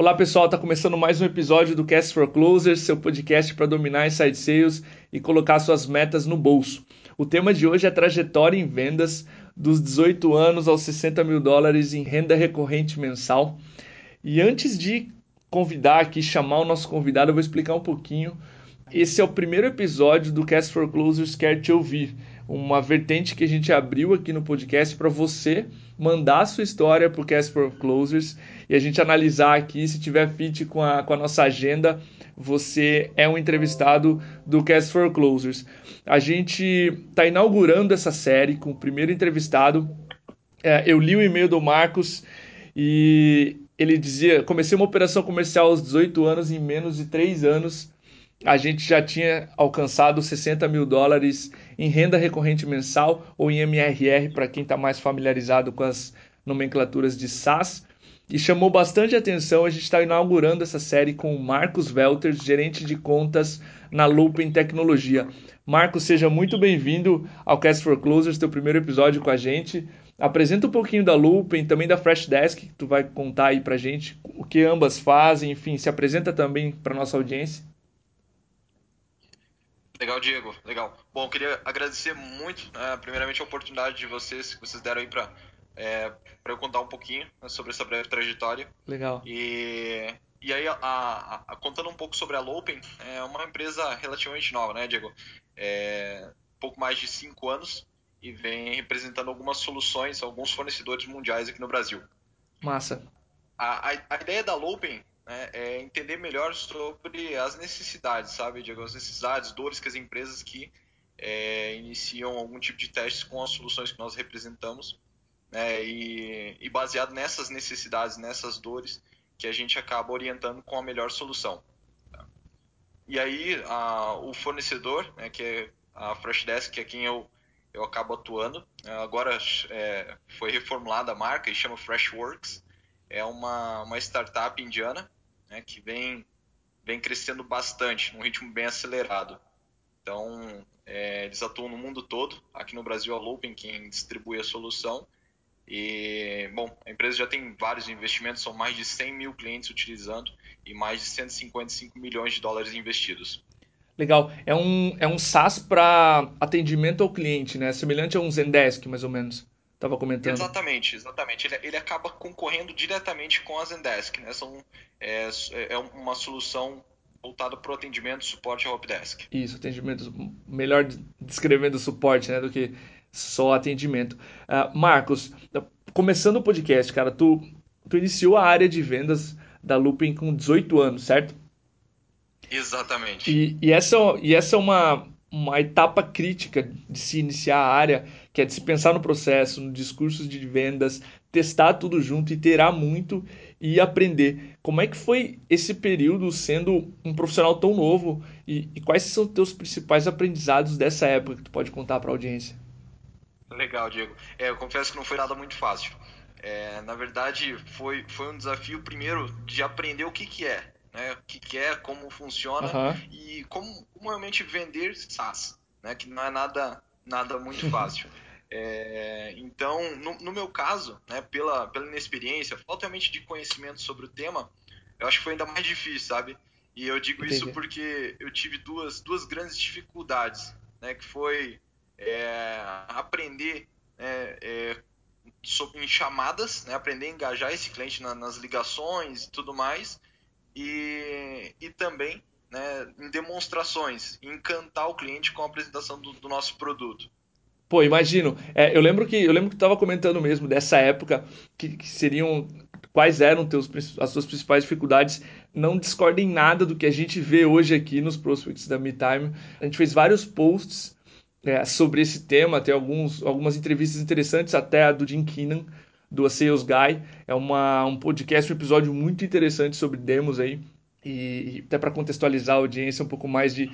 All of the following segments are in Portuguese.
Olá pessoal, está começando mais um episódio do Cast for Closers, seu podcast para dominar inside sales e colocar suas metas no bolso. O tema de hoje é trajetória em vendas dos 18 anos aos 60 mil dólares em renda recorrente mensal. E antes de convidar aqui, chamar o nosso convidado, eu vou explicar um pouquinho. Esse é o primeiro episódio do Cast for Closers Quer Te Ouvir, uma vertente que a gente abriu aqui no podcast para você mandar a sua história para o Cast for Closers e a gente analisar aqui. Se tiver fit com a, com a nossa agenda, você é um entrevistado do Cast for Closers. A gente está inaugurando essa série com o primeiro entrevistado. É, eu li o e-mail do Marcos e ele dizia: comecei uma operação comercial aos 18 anos, em menos de 3 anos. A gente já tinha alcançado 60 mil dólares em renda recorrente mensal ou em MRR, para quem está mais familiarizado com as nomenclaturas de SaaS. E chamou bastante atenção, a gente está inaugurando essa série com o Marcos Welters, gerente de contas na Lupin Tecnologia. Marcos, seja muito bem-vindo ao Cast for Closers, teu primeiro episódio com a gente. Apresenta um pouquinho da Lupin, também da Freshdesk, que tu vai contar aí pra gente o que ambas fazem, enfim, se apresenta também para nossa audiência. Legal, Diego. Legal. Bom, eu queria agradecer muito, né, primeiramente, a oportunidade de vocês que vocês deram aí para é, para eu contar um pouquinho né, sobre essa breve trajetória. Legal. E, e aí, a, a, a, contando um pouco sobre a Lopen, é uma empresa relativamente nova, né, Diego? É, pouco mais de cinco anos e vem representando algumas soluções, alguns fornecedores mundiais aqui no Brasil. Massa. A, a, a ideia da Lopen né, é entender melhor sobre as necessidades, sabe, Diego? As necessidades, dores que as empresas que é, iniciam algum tipo de testes com as soluções que nós representamos, né, e, e baseado nessas necessidades, nessas dores, que a gente acaba orientando com a melhor solução. E aí, a, o fornecedor, né, que é a Freshdesk, que é quem eu, eu acabo atuando, agora é, foi reformulada a marca e chama Freshworks, é uma, uma startup indiana né, que vem, vem crescendo bastante, num ritmo bem acelerado. Então, é, eles atuam no mundo todo. Aqui no Brasil, a Lopen quem distribui a solução. E, bom, a empresa já tem vários investimentos, são mais de 100 mil clientes utilizando e mais de 155 milhões de dólares investidos. Legal. É um, é um SaaS para atendimento ao cliente, né? Semelhante a um Zendesk, mais ou menos estava comentando. Exatamente, exatamente. Ele, ele acaba concorrendo diretamente com a Zendesk, né? São, é, é uma solução voltada para o atendimento suporte ao Helpdesk. Isso, atendimento, melhor descrevendo suporte, né, do que só atendimento. Uh, Marcos, começando o podcast, cara, tu, tu iniciou a área de vendas da Lupin com 18 anos, certo? Exatamente. E, e, essa, e essa é uma, uma etapa crítica de se iniciar a área, que é de se pensar no processo, no discurso de vendas, testar tudo junto, iterar muito e aprender. Como é que foi esse período sendo um profissional tão novo e, e quais são os teus principais aprendizados dessa época que tu pode contar para a audiência? Legal, Diego. É, eu confesso que não foi nada muito fácil. É, na verdade, foi, foi um desafio primeiro de aprender o que, que é né? O que, que é, como funciona uhum. e como, como realmente vender SaaS, né? Que não é nada, nada muito fácil. É, então, no, no, meu caso, né, pela, pela inexperiência, falta realmente de conhecimento sobre o tema, eu acho que foi ainda mais difícil, sabe? E eu digo Entendi. isso porque eu tive duas, duas grandes dificuldades, né? Que foi é, aprender né, é, em chamadas, né, aprender a engajar esse cliente na, nas ligações e tudo mais, e, e também né, em demonstrações, encantar o cliente com a apresentação do, do nosso produto. Pô, imagino. É, eu lembro que eu lembro que estava comentando mesmo dessa época que, que, seriam quais eram teus, as suas principais dificuldades. Não discordem nada do que a gente vê hoje aqui nos prospects da MeTime. A gente fez vários posts é, sobre esse tema, tem alguns, algumas entrevistas interessantes, até a do Jim Keenan, do A Sales Guy. É uma, um podcast, um episódio muito interessante sobre demos aí. E, e até para contextualizar a audiência um pouco mais de,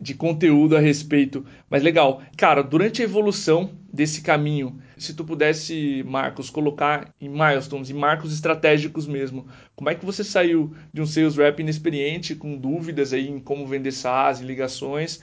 de conteúdo a respeito. Mas legal. Cara, durante a evolução desse caminho, se tu pudesse, Marcos, colocar em milestones, em marcos estratégicos mesmo, como é que você saiu de um sales rep inexperiente, com dúvidas aí em como vender SaaS e ligações,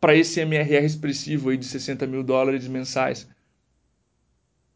para esse MRR expressivo aí de 60 mil dólares mensais?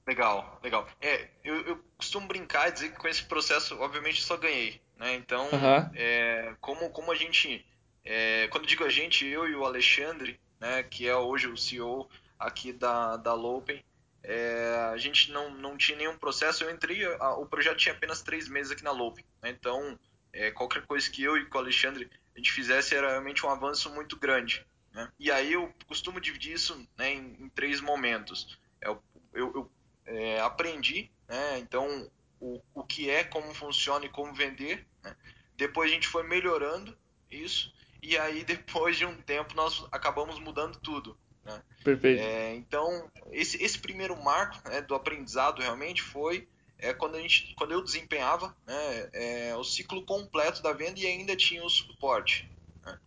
Legal, legal. É, eu, eu costumo brincar e dizer que com esse processo, obviamente, só ganhei. Né? Então, Aham. é, como, como a gente. é, quando digo a gente, eu e o Alexandre, né, que é hoje o CEO aqui da, da Lopen, é, a gente não, não tinha nenhum processo. Eu entrei, a- o projeto tinha apenas três meses aqui na Lopen. Né? Então, é, qualquer coisa que eu e com o Alexandre a gente fizesse era realmente um avanço muito grande. Né? E aí eu costumo dividir isso né, em, em três momentos. É, eu, eu, é, aprendi, né? Então, o, o que é, como funciona e como vender. Né? Depois a gente foi melhorando isso. E aí, depois de um tempo, nós acabamos mudando tudo. Né? Perfeito. É, então, esse, esse primeiro marco né, do aprendizado realmente foi é, quando, a gente, quando eu desempenhava né, é, o ciclo completo da venda e ainda tinha o suporte. Né?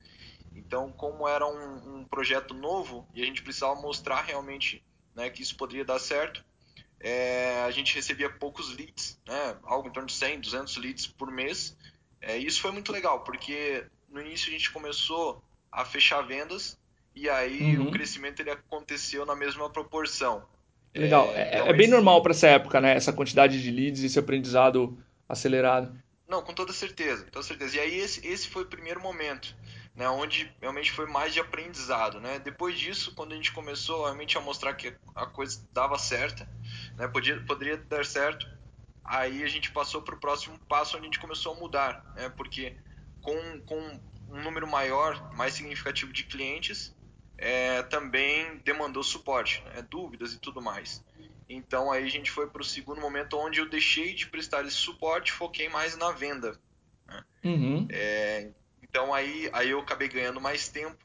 Então, como era um, um, projeto novo e a gente precisava mostrar realmente né, que isso poderia dar certo, é, a gente recebia poucos leads, né, algo em torno de 100, 200 leads por mês. É, isso foi muito legal, porque no início a gente começou a fechar vendas e aí o Uhum. crescimento ele aconteceu na mesma proporção. Legal. É, É, é então bem normal para essa época, né? Essa quantidade de leads e esse aprendizado acelerado. Não, com toda certeza, com toda certeza. E aí esse, esse foi o primeiro momento, né, onde realmente foi mais de aprendizado, né? Depois disso, quando a gente começou realmente a mostrar que a coisa dava certa, né, podia, poderia dar certo, aí a gente passou para o próximo passo, onde a gente começou a mudar, né? Porque com, com um número maior, mais significativo de clientes, é, também demandou suporte, né, dúvidas e tudo mais. Então aí a gente foi para o segundo momento onde eu deixei de prestar esse suporte, foquei mais na venda. né? Uhum. É, então aí, aí eu acabei ganhando mais tempo,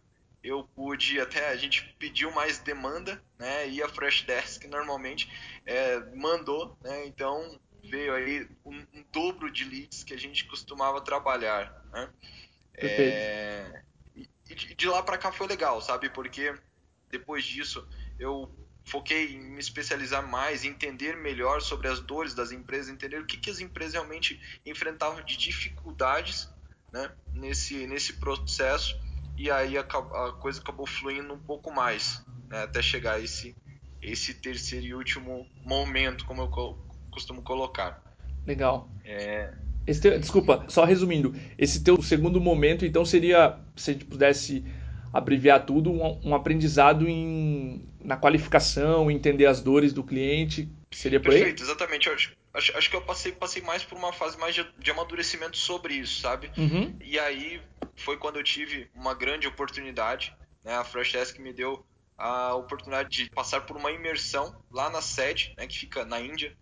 eu pude até a gente pediu mais demanda, né? E a Freshdesk normalmente é, mandou, né? Então veio aí um, um dobro de leads que a gente costumava trabalhar, né? É, e de de lá para cá foi legal, sabe? Porque depois disso eu foquei em me especializar mais, entender melhor sobre as dores das empresas, entender o que, que as empresas realmente enfrentavam de dificuldades né, nesse, nesse processo, e aí a, a coisa acabou fluindo um pouco mais, né, até chegar a esse, esse terceiro e último momento, como eu co costumo colocar. Legal. Esse teu- desculpa, só resumindo, esse teu segundo momento, então, seria, se a gente pudesse abreviar tudo, um, um aprendizado em, na qualificação, entender as dores do cliente, seria por aí? Perfeito, exatamente. Eu acho, acho, acho que eu passei, passei mais por uma fase mais de, de amadurecimento sobre isso, sabe? Uhum. E aí foi quando eu tive uma grande oportunidade, né? A Freshdesk me deu a oportunidade de passar por uma imersão lá na sede, né, que fica na Índia.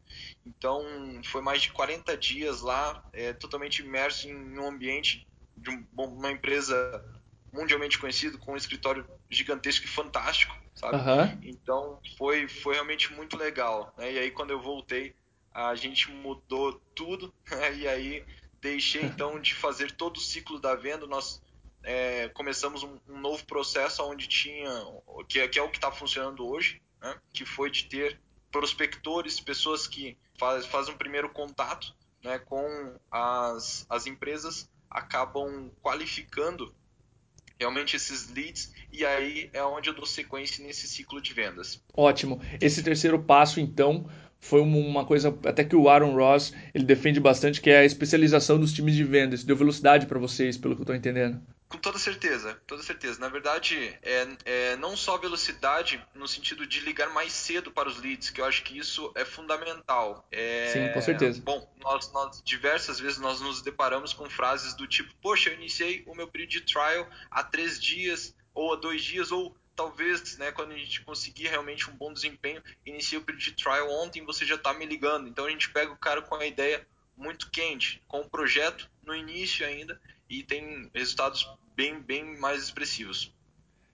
Então, foi mais de 40 dias lá, é, totalmente imerso em um ambiente de um, uma empresa mundialmente conhecida, com um escritório gigantesco e fantástico, sabe? Aham. Então, foi, foi realmente muito legal. Né? E aí, quando eu voltei, a gente mudou tudo, né? e aí deixei então de fazer todo o ciclo da venda, nós é, começamos um, um, novo processo onde tinha, que, é, que é o que está funcionando hoje, né? que foi de ter prospectores, pessoas que faz, fazem um primeiro contato né, com as, as empresas, acabam qualificando realmente esses leads e aí é onde eu dou sequência nesse ciclo de vendas. Ótimo. Esse terceiro passo, então, foi uma coisa até que o Aaron Ross ele defende bastante, que é a especialização dos times de vendas. Deu velocidade para vocês, pelo que eu estou entendendo. Com toda certeza, toda certeza. Na verdade, é, é não só velocidade no sentido de ligar mais cedo para os leads, que eu acho que isso é fundamental. Sim, com É, certeza. bom, nós, nós diversas vezes nós nos deparamos com frases do tipo: Poxa, eu iniciei o meu período de trial há três dias ou há dois dias ou talvez, né, quando a gente conseguir realmente um bom desempenho, inicie o período de trial ontem, você já está me ligando. Então a gente pega o cara com a ideia muito quente, com o projeto no início ainda e tem resultados bem, bem mais expressivos.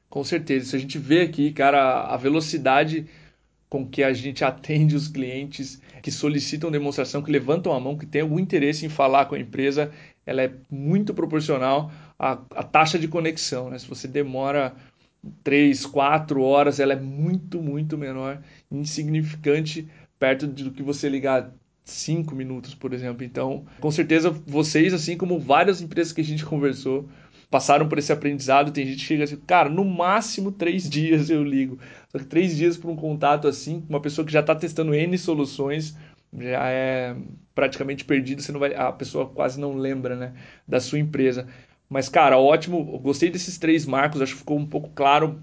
Com certeza. Se a gente vê aqui, cara, a velocidade com que a gente atende os clientes que solicitam demonstração, que levantam a mão, que têm algum interesse em falar com a empresa, ela é muito proporcional à, à taxa de conexão, né? Se você demora três, quatro horas, ela é muito, muito menor, insignificante perto do que você ligar cinco minutos, por exemplo. Então, com certeza, vocês, assim como várias empresas que a gente conversou, passaram por esse aprendizado. Tem gente que chega assim, cara, no máximo três dias eu ligo. Só que três dias para um contato assim, uma pessoa que já está testando N soluções, já é praticamente perdido, você não vai, a pessoa quase não lembra, né, da sua empresa. Mas, cara, ótimo, gostei desses três marcos, acho que ficou um pouco claro,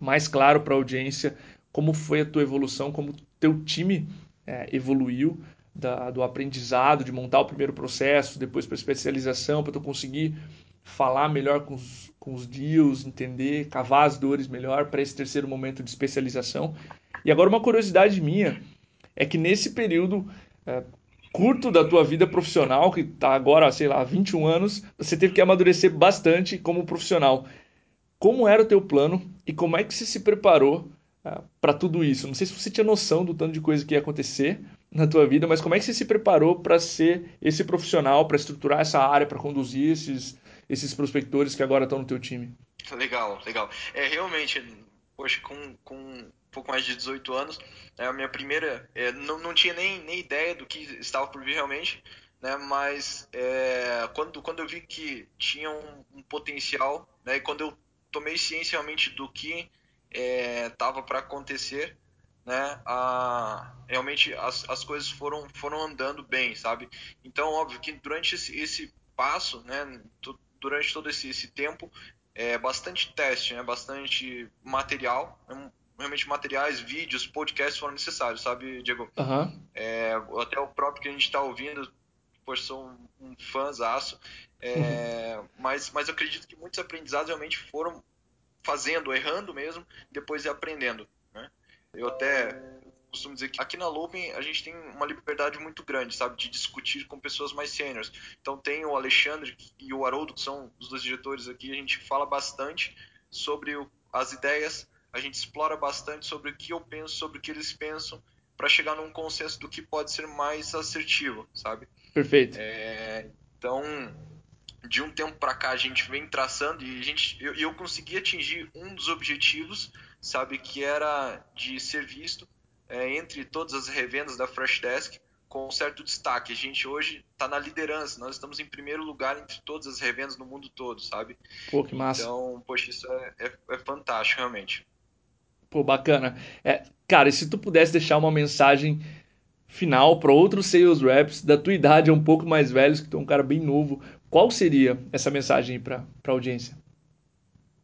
mais claro para a audiência como foi a tua evolução, como teu time é, evoluiu da, do aprendizado, de montar o primeiro processo, depois para especialização, para tu conseguir falar melhor com os, com os deals, entender, cavar as dores melhor para esse terceiro momento de especialização. E agora uma curiosidade minha é que nesse período é, curto da tua vida profissional, que está agora, sei lá, 21 anos, você teve que amadurecer bastante como profissional. Como era o teu plano e como é que você se preparou uh, para tudo isso? Não sei se você tinha noção do tanto de coisa que ia acontecer na tua vida, mas como é que você se preparou para ser esse profissional, para estruturar essa área, para conduzir esses, esses prospectores que agora estão no teu time? Legal, legal. É realmente, poxa, com, com pouco mais de 18 anos. É a minha primeira, é, não, não tinha nem, nem ideia do que estava por vir realmente, né? Mas é, quando, quando eu vi que tinha um, um, potencial, né? E quando eu tomei ciência realmente do que estava é, para acontecer, né? A, realmente as, as coisas foram, foram andando bem, sabe? Então, óbvio que durante esse, esse passo, né? Durante todo esse, esse tempo, é bastante teste, né? Bastante material, né, realmente materiais, vídeos, podcasts foram necessários, sabe, Diego? Uhum. É, até o próprio que a gente está ouvindo, pois sou um, um fãzaço, é, uhum. mas, mas eu acredito que muitos aprendizados realmente foram fazendo, errando mesmo, depois aprendendo. Né? Eu até costumo dizer que aqui na Looping a gente tem uma liberdade muito grande, sabe, de discutir com pessoas mais sêniores. Então tem o Alexandre e o Haroldo, que são os dois diretores aqui, a gente fala bastante sobre o, as ideias, a gente explora bastante sobre o que eu penso, sobre o que eles pensam, para chegar num consenso do que pode ser mais assertivo, sabe? Perfeito. É, então, de um tempo para cá a gente vem traçando e a gente, eu, eu consegui atingir um dos objetivos, sabe, que era de ser visto é, entre todas as revendas da Freshdesk com um certo destaque. A gente hoje está na liderança, nós estamos em primeiro lugar entre todas as revendas no mundo todo, sabe? Pô, que massa. Então, poxa, isso é, é, é fantástico, realmente. Pô, bacana. É, cara, e se tu pudesse deixar uma mensagem final para outros sales reps da tua idade, um pouco mais velhos, que tu é um cara bem novo, qual seria essa mensagem para a audiência?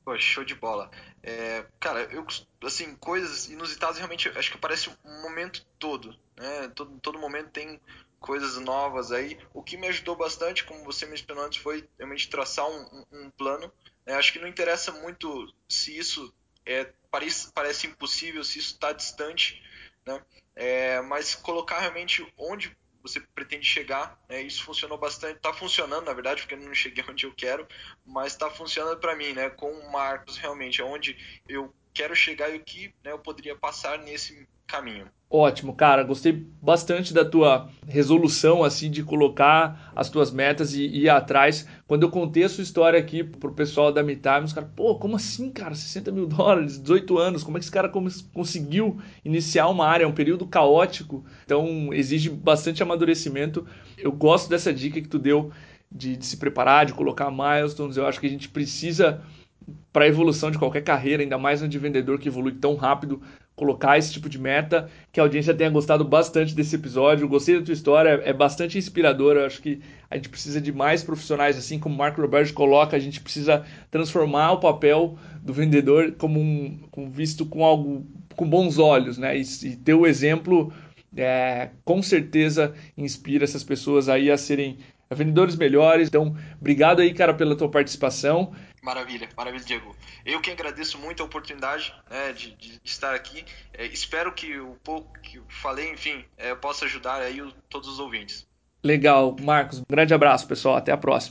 Pô, show de bola. É, cara, eu assim, coisas inusitadas realmente acho que aparece um momento todo, né? Todo, todo momento tem coisas novas aí. O que me ajudou bastante, como você mencionou antes, foi realmente traçar um, um, um plano. É, acho que não interessa muito se isso é, parece, parece impossível, se isso está distante, né? É, mas colocar realmente onde você pretende chegar, né? isso funcionou bastante, está funcionando na verdade, porque eu não cheguei onde eu quero, mas está funcionando para mim, né? com o Marcos realmente, onde eu quero chegar e o que né, eu poderia passar nesse caminho. Ótimo, cara, gostei bastante da tua resolução assim de colocar as tuas metas e, ir atrás. Quando eu contei a sua história aqui pro pessoal da MeTime, os caras, pô, como assim, cara? 60 mil dólares, 18 anos, como é que esse cara conseguiu iniciar uma área? É um período caótico, então exige bastante amadurecimento. Eu gosto dessa dica que tu deu de, de se preparar, de colocar milestones. Eu acho que a gente precisa para a evolução de qualquer carreira, ainda mais no de vendedor que evolui tão rápido, colocar esse tipo de meta. Que a audiência tenha gostado bastante desse episódio. Gostei da tua história, é bastante inspiradora. Eu acho que a gente precisa de mais profissionais, assim como o Marco Roberto coloca, a gente precisa transformar o papel do vendedor como, um, como visto com algo com bons olhos, né? E, e ter o exemplo é, com certeza inspira essas pessoas aí a serem vendedores melhores. Então, obrigado aí, cara, pela tua participação. Maravilha, maravilha, Diego. Eu que agradeço muito a oportunidade né, de, de, estar aqui. É, espero que o pouco que falei, enfim, é, possa ajudar aí o, todos os ouvintes. Legal, Marcos. Um grande abraço, pessoal. Até a próxima.